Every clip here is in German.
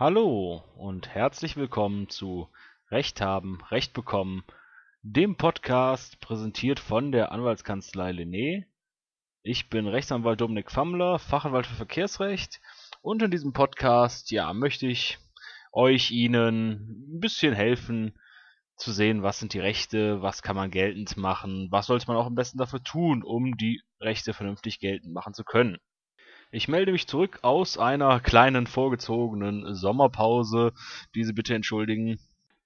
Hallo und herzlich willkommen zu Recht haben, Recht bekommen, dem Podcast präsentiert von der Anwaltskanzlei Lené. Ich bin Rechtsanwalt Dominik Fammler, Fachanwalt für Verkehrsrecht und in diesem Podcast, ja, möchte ich euch Ihnen ein bisschen helfen zu sehen, was sind die Rechte, was kann man geltend machen, was sollte man auch am besten dafür tun, um die Rechte vernünftig geltend machen zu können. Ich melde mich zurück aus einer kleinen vorgezogenen Sommerpause. Diese bitte entschuldigen.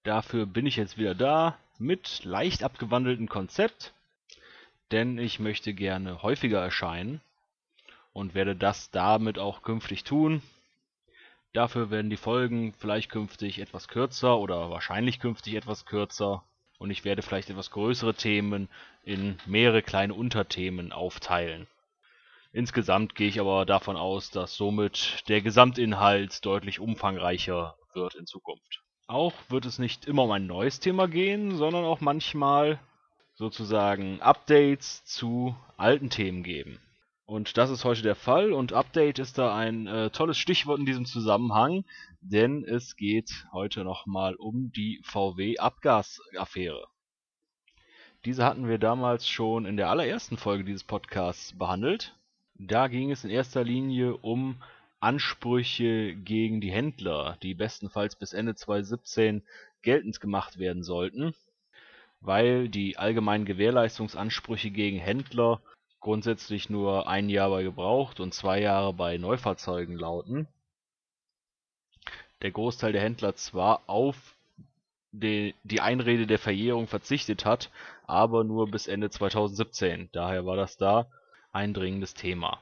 Dafür bin ich jetzt wieder da mit leicht abgewandeltem Konzept, denn ich möchte gerne häufiger erscheinen und werde das damit auch künftig tun. Dafür werden die Folgen vielleicht künftig etwas kürzer oder wahrscheinlich künftig etwas kürzer und ich werde vielleicht etwas größere Themen in mehrere kleine Unterthemen aufteilen. Insgesamt gehe ich aber davon aus, dass somit der Gesamtinhalt deutlich umfangreicher wird in Zukunft. Auch wird es nicht immer um ein neues Thema gehen, sondern auch manchmal sozusagen Updates zu alten Themen geben. Und das ist heute der Fall und Update ist da ein äh, tolles Stichwort in diesem Zusammenhang, denn es geht heute nochmal um die VW-Abgasaffäre. Diese hatten wir damals schon in der allerersten Folge dieses Podcasts behandelt da ging es in erster Linie um Ansprüche gegen die Händler, die bestenfalls bis Ende 2017 geltend gemacht werden sollten, weil die allgemeinen Gewährleistungsansprüche gegen Händler grundsätzlich nur ein Jahr bei Gebraucht und zwei Jahre bei Neufahrzeugen lauten. Der Großteil der Händler zwar auf die, Einrede der Verjährung verzichtet hat, aber nur bis Ende 2017. Daher war das da eindringendes Thema.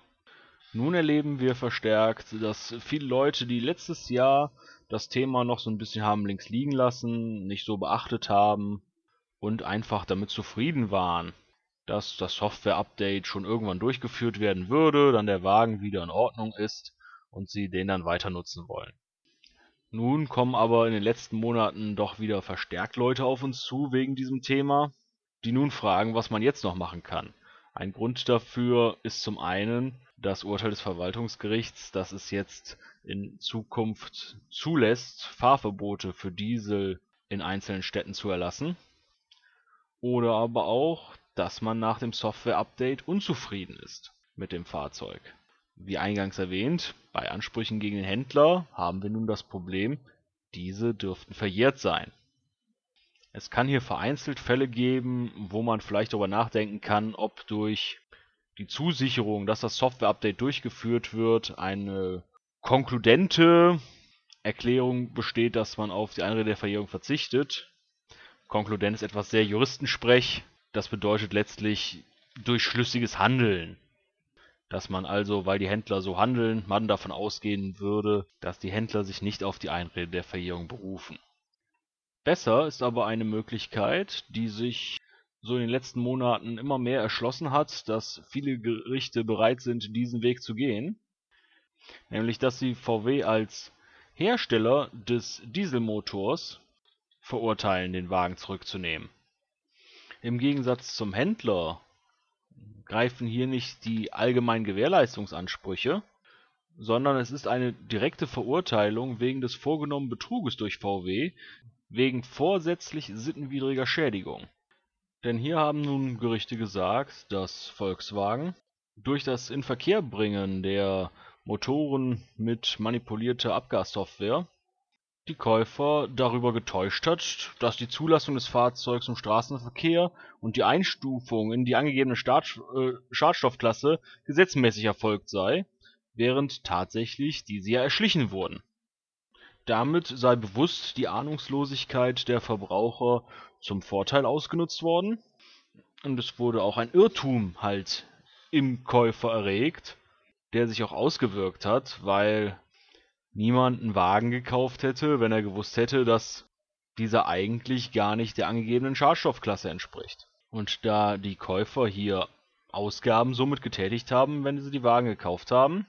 Nun erleben wir verstärkt, dass viele Leute, die letztes Jahr das Thema noch so ein bisschen haben links liegen lassen, nicht so beachtet haben und einfach damit zufrieden waren, dass das Software-Update schon irgendwann durchgeführt werden würde, dann der Wagen wieder in Ordnung ist und sie den dann weiter nutzen wollen. Nun kommen aber in den letzten Monaten doch wieder verstärkt Leute auf uns zu wegen diesem Thema, die nun fragen, was man jetzt noch machen kann. Ein Grund dafür ist zum einen das Urteil des Verwaltungsgerichts, das es jetzt in Zukunft zulässt, Fahrverbote für Diesel in einzelnen Städten zu erlassen. Oder aber auch, dass man nach dem Software-Update unzufrieden ist mit dem Fahrzeug. Wie eingangs erwähnt, bei Ansprüchen gegen den Händler haben wir nun das Problem, diese dürften verjährt sein es kann hier vereinzelt Fälle geben, wo man vielleicht darüber nachdenken kann, ob durch die Zusicherung, dass das Software-Update durchgeführt wird, eine konkludente Erklärung besteht, dass man auf die Einrede der Verjährung verzichtet. Konkludent ist etwas sehr Juristensprech. Das bedeutet letztlich durch schlüssiges Handeln. Dass man also, weil die Händler so handeln, man davon ausgehen würde, dass die Händler sich nicht auf die Einrede der Verjährung berufen. Besser ist aber eine Möglichkeit, die sich so in den letzten Monaten immer mehr erschlossen hat, dass viele Gerichte bereit sind, diesen Weg zu gehen, nämlich dass sie VW als Hersteller des Dieselmotors verurteilen, den Wagen zurückzunehmen. Im Gegensatz zum Händler greifen hier nicht die allgemeinen Gewährleistungsansprüche, sondern es ist eine direkte Verurteilung wegen des vorgenommenen Betruges durch VW wegen vorsätzlich sittenwidriger Schädigung. Denn hier haben nun Gerichte gesagt, dass Volkswagen durch das Inverkehrbringen der Motoren mit manipulierter Abgassoftware die Käufer darüber getäuscht hat, dass die Zulassung des Fahrzeugs im Straßenverkehr und die Einstufung in die angegebene Start, äh, Schadstoffklasse gesetzmäßig erfolgt sei, während tatsächlich diese ja erschlichen wurden damit sei bewusst die Ahnungslosigkeit der Verbraucher zum Vorteil ausgenutzt worden und es wurde auch ein Irrtum halt im Käufer erregt, der sich auch ausgewirkt hat, weil niemand einen Wagen gekauft hätte, wenn er gewusst hätte, dass dieser eigentlich gar nicht der angegebenen Schadstoffklasse entspricht. Und da die Käufer hier Ausgaben somit getätigt haben, wenn sie die Wagen gekauft haben,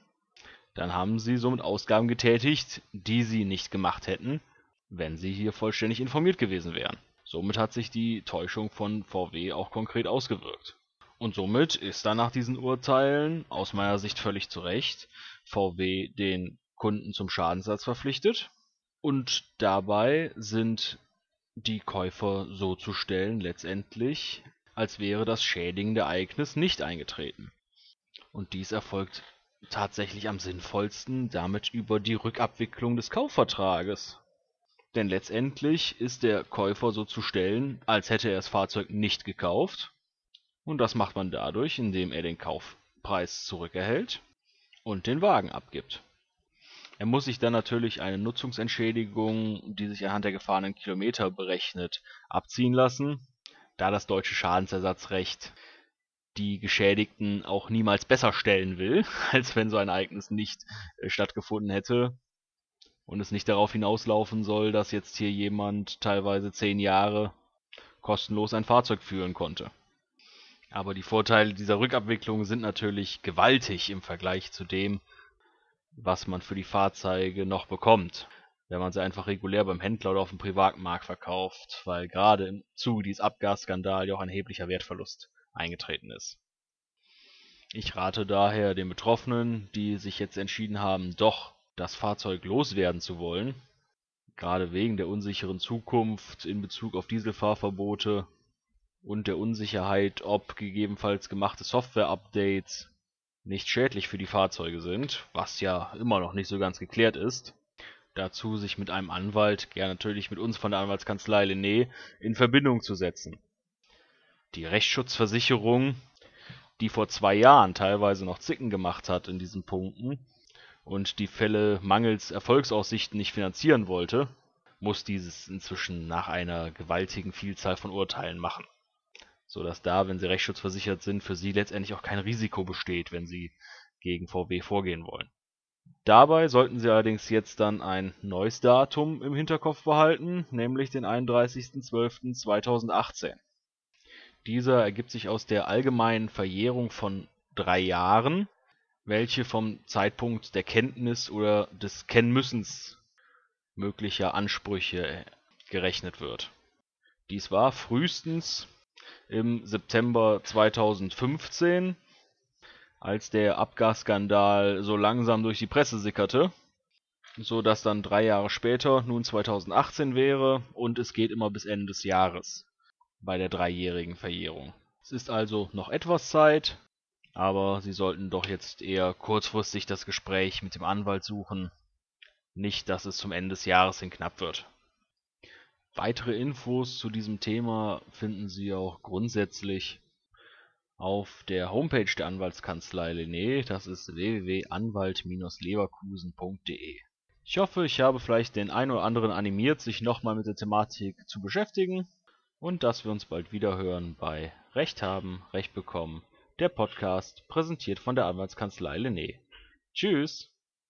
dann haben sie somit Ausgaben getätigt, die sie nicht gemacht hätten, wenn sie hier vollständig informiert gewesen wären. Somit hat sich die Täuschung von VW auch konkret ausgewirkt. Und somit ist dann nach diesen Urteilen, aus meiner Sicht völlig zu Recht, VW den Kunden zum Schadensersatz verpflichtet. Und dabei sind die Käufer so zu stellen letztendlich, als wäre das schädigende Ereignis nicht eingetreten. Und dies erfolgt tatsächlich am sinnvollsten damit über die Rückabwicklung des Kaufvertrages. Denn letztendlich ist der Käufer so zu stellen, als hätte er das Fahrzeug nicht gekauft. Und das macht man dadurch, indem er den Kaufpreis zurückerhält und den Wagen abgibt. Er muss sich dann natürlich eine Nutzungsentschädigung, die sich anhand der gefahrenen Kilometer berechnet, abziehen lassen, da das deutsche Schadensersatzrecht die Geschädigten auch niemals besser stellen will, als wenn so ein Ereignis nicht äh, stattgefunden hätte und es nicht darauf hinauslaufen soll, dass jetzt hier jemand teilweise zehn Jahre kostenlos ein Fahrzeug führen konnte. Aber die Vorteile dieser Rückabwicklung sind natürlich gewaltig im Vergleich zu dem, was man für die Fahrzeuge noch bekommt, wenn man sie einfach regulär beim Händler oder auf dem Privatmarkt verkauft, weil gerade im Zuge dieses Abgasskandals ja auch ein erheblicher Wertverlust eingetreten ist. Ich rate daher den Betroffenen, die sich jetzt entschieden haben, doch das Fahrzeug loswerden zu wollen, gerade wegen der unsicheren Zukunft in Bezug auf Dieselfahrverbote und der Unsicherheit, ob gegebenenfalls gemachte Software-Updates nicht schädlich für die Fahrzeuge sind, was ja immer noch nicht so ganz geklärt ist, dazu sich mit einem Anwalt, gern natürlich mit uns von der Anwaltskanzlei Lené, in Verbindung zu setzen. Die Rechtsschutzversicherung, die vor zwei Jahren teilweise noch Zicken gemacht hat in diesen Punkten und die Fälle mangels Erfolgsaussichten nicht finanzieren wollte, muss dieses inzwischen nach einer gewaltigen Vielzahl von Urteilen machen sodass da, wenn sie rechtsschutzversichert sind, für sie letztendlich auch kein Risiko besteht, wenn sie gegen VW vorgehen wollen. Dabei sollten Sie allerdings jetzt dann ein neues Datum im Hinterkopf behalten, nämlich den 31.12.2018. Dieser ergibt sich aus der allgemeinen Verjährung von drei Jahren, welche vom Zeitpunkt der Kenntnis oder des Kennmüssens möglicher Ansprüche gerechnet wird. Dies war frühestens im September 2015, als der Abgasskandal so langsam durch die Presse sickerte, so dass dann drei Jahre später nun 2018 wäre und es geht immer bis Ende des Jahres bei der dreijährigen Verjährung. Es ist also noch etwas Zeit, aber Sie sollten doch jetzt eher kurzfristig das Gespräch mit dem Anwalt suchen, nicht dass es zum Ende des Jahres hin knapp wird. Weitere Infos zu diesem Thema finden Sie auch grundsätzlich auf der Homepage der Anwaltskanzlei Lené, das ist www.anwalt-leverkusen.de. Ich hoffe, ich habe vielleicht den einen oder anderen animiert, sich nochmal mit der Thematik zu beschäftigen und dass wir uns bald wieder hören bei Recht haben, Recht bekommen, der Podcast, präsentiert von der Anwaltskanzlei Lené. Tschüss!